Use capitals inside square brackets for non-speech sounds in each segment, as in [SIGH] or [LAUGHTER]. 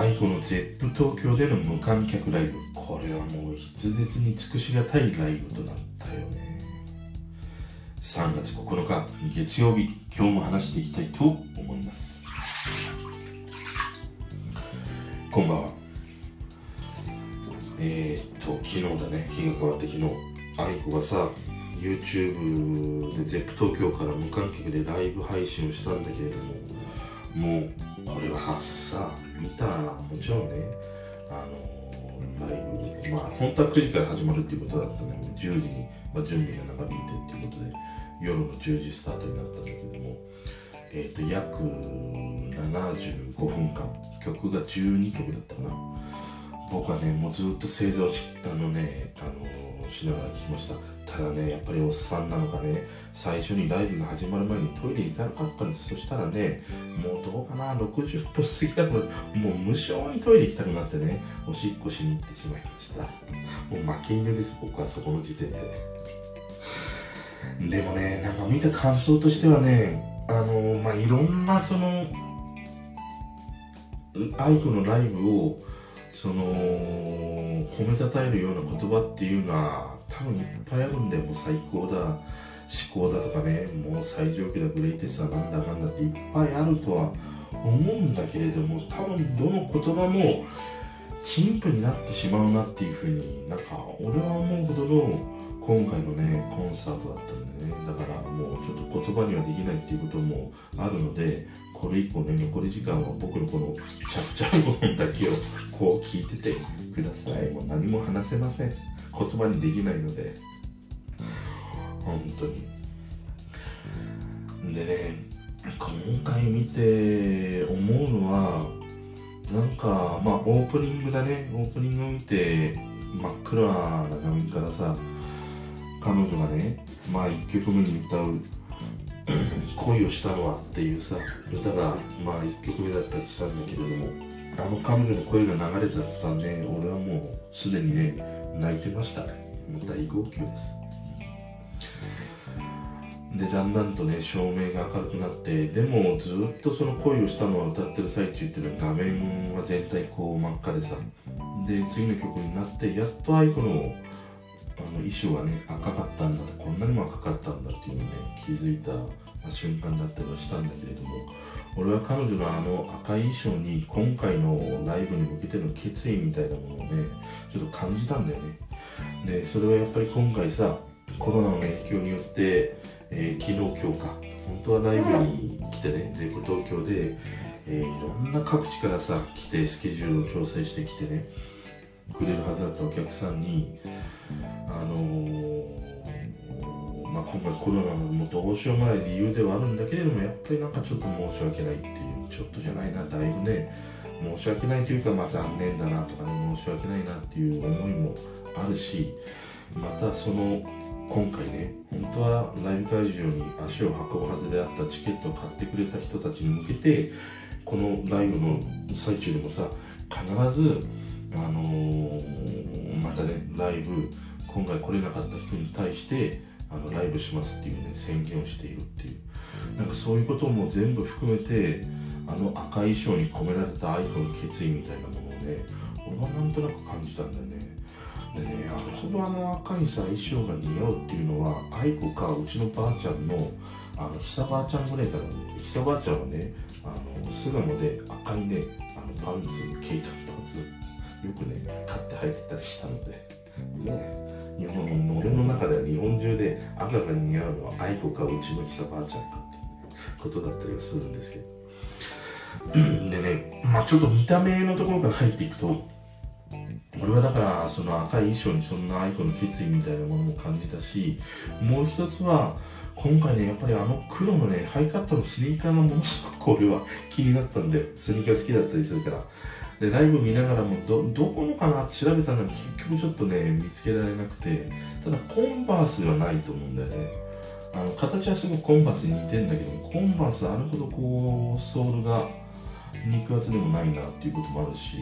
愛子の ZEP 東京での無観客ライブこれはもう筆舌に尽くしがたいライブとなったよね。3月9日月曜日今日も話していきたいと思います。こんばんは。えー、っと昨日だね。日が変わって昨日。愛子がさ YouTube で ZEP 東京から無観客でライブ配信をしたんだけれどももうこれはさ見たもちろんねあのライブまあ本当は9時から始まるっていうことだったね10時に、まあ、準備が長引いてっていうことで夜の10時スタートになったんだけども。えっ、ー、と約75分間。曲が12曲だったかな。僕はねもうずっと正座をしあのねあのしながら聞きました。ただねやっぱりおっさんなのかね最初にライブが始まる前にトイレ行かなかったんです。そしたらねもうどうかな60分過ぎたのもう無性にトイレ行きたくなってねおしっこしに行ってしまいました。もう負け犬です僕はそこの時点で。でもねなんか見た感想としてはねあのまあいろんなそのアイクのライブをその褒めたたえるような言葉っていうのは多分いっぱいあるんだよもう最高だ思考だとかねもう最上級だグレイテストだなんだなんだっていっぱいあるとは思うんだけれども多分どの言葉も陳腐になってしまうなっていうふうになんか俺は思うほどの今回のねコンサートだったんでね。だからもうちょっと言葉にはできないっていうこともあるのでこれ以降ね残り時間は僕のこのチャプチャ部分だけをこう聞いててください。もう何も話せません。言葉にできないので。本当に。でね今回見て思うのはなんかまあオープニングだね。オープニングを見て真っ暗な画面からさ彼女がねまあ1曲目に歌う「[CLEARS THROAT] 恋をしたのは」っていうさ歌がまあ1曲目だったりしたんだけれどもあの彼女の声が流れてた途端ね俺はもうすでにね泣いてましたもう大号泣です。でだんだんとね照明が明るくなってでもずっとその恋をしたのは歌ってる最中っていうのは画面は全体こう真っ赤でさ。で次の曲になってやっと愛子のあの衣装がね赤かったんだとこんなにも赤かったんだっていうのをね気づいた瞬間だったりはしたんだけれども俺は彼女のあの赤い衣装に今回のライブに向けての決意みたいなものをねちょっと感じたんだよね。でそれはやっぱり今回さコロナの影響によって、えー、昨日今日か本当はライブに来てね全部東京で、えー、いろんな各地からさ来てスケジュールを調整してきてねくれるはずだったお客さんにあのーまあ、今回コロナのもうどうしようもない理由ではあるんだけれどもやっぱりなんかちょっと申し訳ないっていうちょっとじゃないなだいぶね申し訳ないというか、まあ、残念だなとかね申し訳ないなっていう思いもあるしまたその今回ね本当はライブ会場に足を運ぶはずであったチケットを買ってくれた人たちに向けてこのライブの最中でもさ必ずあのー、またねライブ今回来れなかった人に対してあのライブしますっていうね宣言をしているっていう。なんかそういうことも全部含めてあの赤い衣装に込められた愛子の決意みたいなものをね俺はなんとなく感じたんだよね。でねあれほどあの赤いさ衣装が似合うっていうのは愛子かうちのばあちゃんのあの久ばあちゃんぐらいから久ばあちゃんはねあの巣鴨で赤いねあのパンツ毛糸のパンツよくね買って履いてたりしたので。ね日本の俺の中では日本中で赤が似合うのは愛子かうちの久ばあちゃんかっていうことだったりはするんですけど。でねまあちょっと見た目のところから入っていくと。俺はだからその赤い衣装にそんな愛子の決意みたいなものも感じたしもう一つは今回ねやっぱりあの黒のねハイカットのスニーカーがものすごく俺は気になったんでスニーカー好きだったりするからでライブ見ながらもどどこのかな？って調べたんだけど結局ちょっとね見つけられなくてただコンバースではないと思うんだよね。あの形はすごくコンバースに似てんだけどコンバースあるほどこうソールが肉厚でもないなっていうこともあるし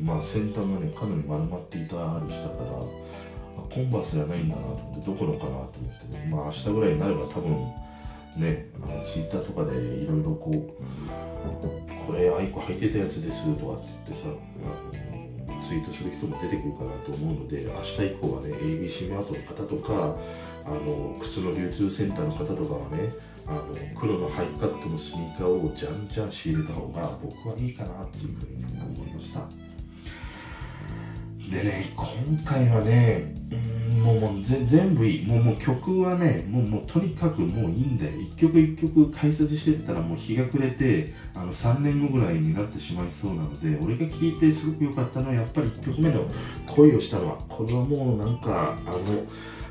まあ先端がねかなり丸まっていたりしたからコンバースじゃないんだなと思ってどこのかなと思ってね。まあ明日ぐらいになれば多分ねあのツイッターとかでいろいろこうこれ aiko 履いてたやつですとかって言ってさ、ツイートする人も出てくるかなと思うので明日以降はね ABC マートの方とかあの靴の流通センターの方とかはねあの黒のハイカットのスニーカーをじゃんじゃん仕入れた方が僕はいいかなっていうふうに思いました。でね今回はねもうもう全部いい。もうもう曲はねもうもうとにかくもういいんだよ。一曲一曲解説してったらもう日が暮れてあの3年後ぐらいになってしまいそうなので俺が聴いてすごく良かったのはやっぱり1曲目の恋をしたのはこれはもうなんかあの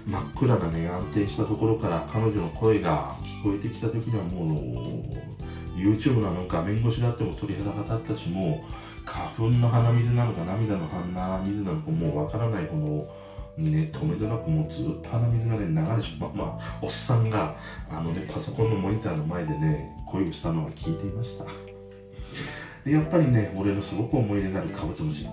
真っ暗なね安定したところから彼女の声が聞こえてきた時にはもう YouTube のあの画面越しだっても鳥肌が立ったしもう花粉の鼻水なのか涙の鼻水なのかもうわからないほどね止めどなくもうずっと鼻水がね流れしままあおっさんがあのねパソコンのモニターの前でね恋をしたのは聞いていました。[LAUGHS] でやっぱりね俺のすごく思い出があるカブトムシ。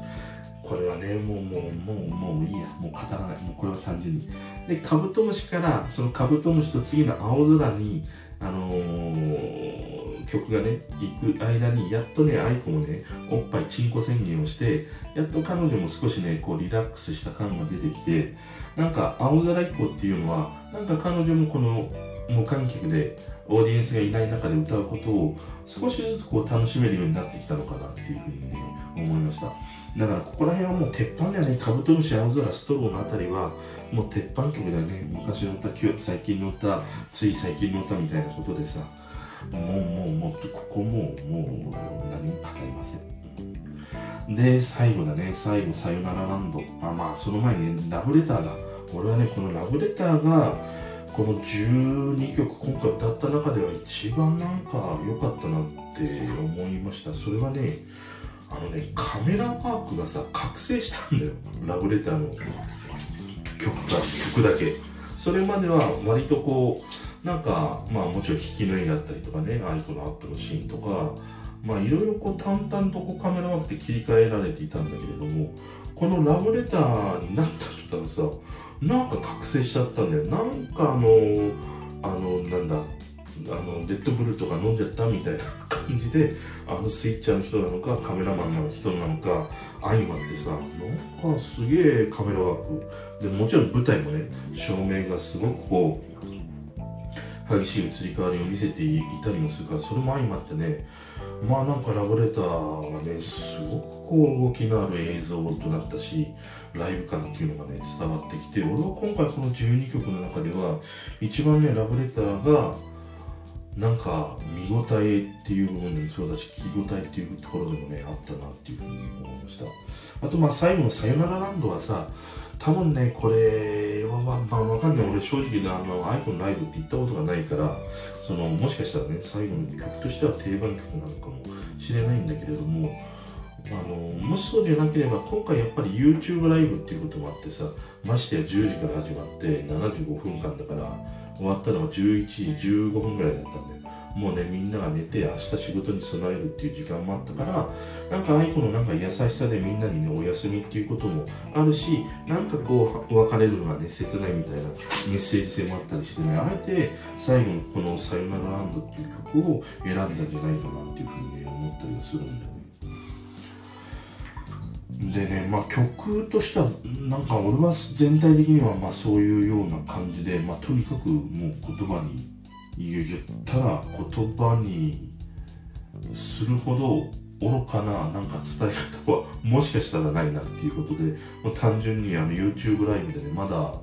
これはねもうもうもうもういいや。もう語らない。もうこれは単純に。でカブトムシからそのカブトムシと次の青空にあのー、曲がね行く間にやっとね愛子もねおっぱいチンコ宣言をしてやっと彼女も少しねこうリラックスした感が出てきてなんか青空以降っていうのはなんか彼女もこの無観客でオーディエンスがいない中で歌うことを少しずつこう楽しめるようになってきたのかなっていうふうにね思いました。だからここら辺はもう鉄板だよね。カブトムシ青空ストローのあたりはもう鉄板曲だよね。昔の歌最近の歌つい最近の歌みたいなことでさ。もうもうもうここもうもう何も語りませんで最後だね最後さよならランドあまあその前に、ね、ラブレターだ俺はねこのラブレターがこの12曲今回歌った中では一番なんか良かったなって思いましたそれはねあのねカメラワークがさ覚醒したんだよラブレターの曲が曲だけそれまでは割とこうなんかまあもちろん引きの絵だったりとかね aiko のアップのシーンとかまあいろいろこう淡々とこうカメラワークで切り替えられていたんだけれどもこのラブレターになった途端さなんか覚醒しちゃったんだよ。なんかあのあのなんだあのレッドブルとか飲んじゃったみたいな感じであのスイッチャーの人なのかカメラマンの人なのか相まってさなんかすげえカメラワーク。でもちろん舞台もね照明がすごくこう激しい移り変わりを見せていたりもするからそれも相まってねまあなんかラブレターがねすごくこう動きのある映像となったしライブ感っていうのがね伝わってきて俺は今回この12曲の中では一番ねラブレターがなんか見応えっていう部分でもそうだし聞き応えっていうところでもねあったなっていうふうに思いました。あとまあ最後の「さよならランド」はさ多分ねこれはまあ、まあ、わかんない。俺正直ねあの iPhone ライブって行ったことがないからそのもしかしたらね最後の曲としては定番曲なのかもしれないんだけれどもあのもしそうじゃなければ今回やっぱり YouTube ライブっていうこともあってさましてや10時から始まって75分間だから終わったのが11時15分ぐらいだったんでもうねみんなが寝て明日仕事に備えるっていう時間もあったからなんか愛子のなんか優しさでみんなにねお休みっていうこともあるしなんかこう別れるのがね切ないみたいなメッセージ性もあったりしてねあえて最後のこの「さよならランド」っていう曲を選んだんじゃないかなっていうふうにね思ったりはするんだよね。でね、まあ、曲としてはなんか俺は全体的にはまあそういうような感じで、まあ、とにかくもう言葉に言ったら言葉にするほど愚かななんか伝え方はもしかしたらないなっていうことで、まあ、単純にあの YouTube ライブでねまだ、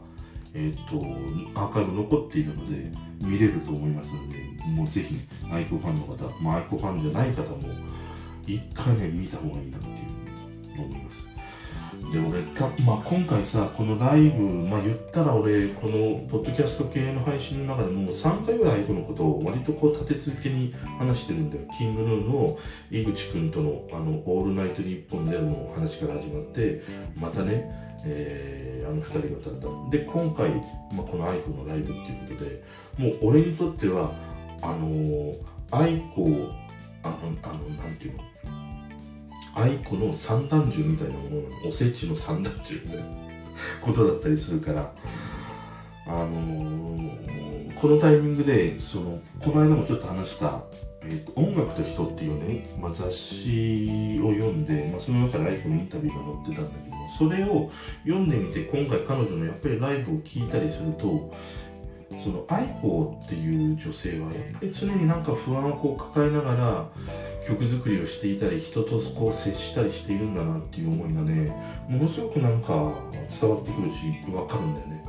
えーと、アーカイブ残っているので見れると思いますのでもうぜひ、ね、アイコファンの方、まあ、アイコファンじゃない方も一回ね見た方がいいなって思います。で俺た、まあ、今回さこのライブ、まあ、言ったら俺このポッドキャスト系の配信の中でもう3回ぐらいこのことを割とこう立て続けに話してるんだよ。キングヌーの井口君との「あのオールナイトニッポンゼロの話から始まってまたね、えー、あの2人が歌った。で今回、まあ、この愛子のライブっていうことでもう俺にとってはあのー、愛子あのあのなんていうの？愛子の三段重みたいなものおせちの三段重みたいな [LAUGHS] ことだったりするから。あのー、このタイミングでそのこの間もちょっと話したえーと「音楽と人」っていうね、まあ、雑誌を読んで、まあ、その中で愛子のインタビューが載ってたんだけどそれを読んでみて今回彼女のやっぱりライブを聞いたりするとその愛子っていう女性はやっぱり常になんか不安をこう抱えながら曲作りをしていたり人とこう接したりしているんだなっていう思いがねものすごくなんか伝わってくるし分かるんだよね。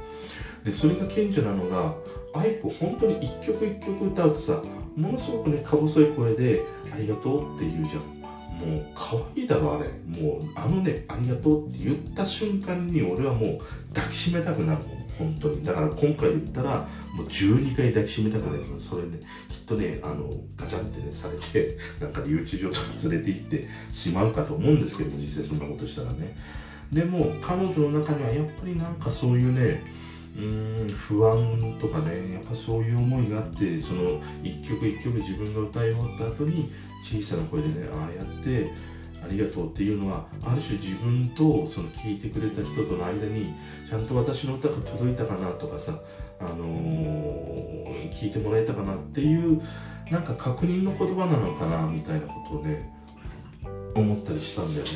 でそれが顕著なのが愛子本当に一曲一曲歌うとさものすごくねか細い声で「ありがとう」って言うじゃん。もう可愛いだろあれ。もうあのね「ありがとう」って言った瞬間に俺はもう抱きしめたくなるもん。本当に。だから今回言ったらもう12回抱きしめたくなるそれねきっとねあのガチャンってねされて [LAUGHS] なんか留置場とか連れて行ってしまうかと思うんですけど実際そんなことしたらね。でも彼女の中にはやっぱりなんかそういうねうーん不安とかねやっぱそういう思いがあってその一曲一曲自分が歌い終わった後に小さな声でねああやってありがとうっていうのはある種自分とその聞いてくれた人との間にちゃんと私の歌が届いたかなとかさ、あのー、聞いてもらえたかなっていうなんか確認の言葉なのかなみたいなことをね思ったりしたんだよね。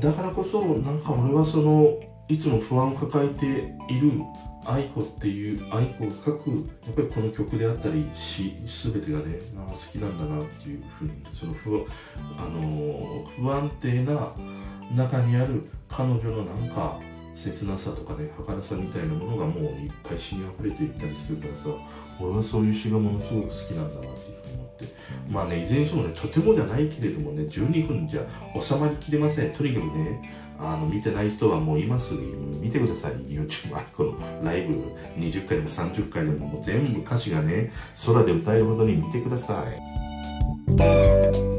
だからこそなんか俺はそのいつも不安を抱えている愛子っていう愛子が書くやっぱりこの曲であったり詩全てがね好きなんだなっていうふうにその不,、あの不安定な中にある彼女のなんか切なさとかね儚さみたいなものがもういっぱい詩に溢れていったりするからさ俺はそういう詩がものすごく好きなんだなっていうふうに思って。まあねいずれにしてもねとてもじゃないけれどもね12分じゃ収まりきれません。とにかくねあの見てない人はもう今すぐ見てください。YouTube aiko のライブ20回でも30回でももう全部歌詞がね空で歌えるほどに見てください。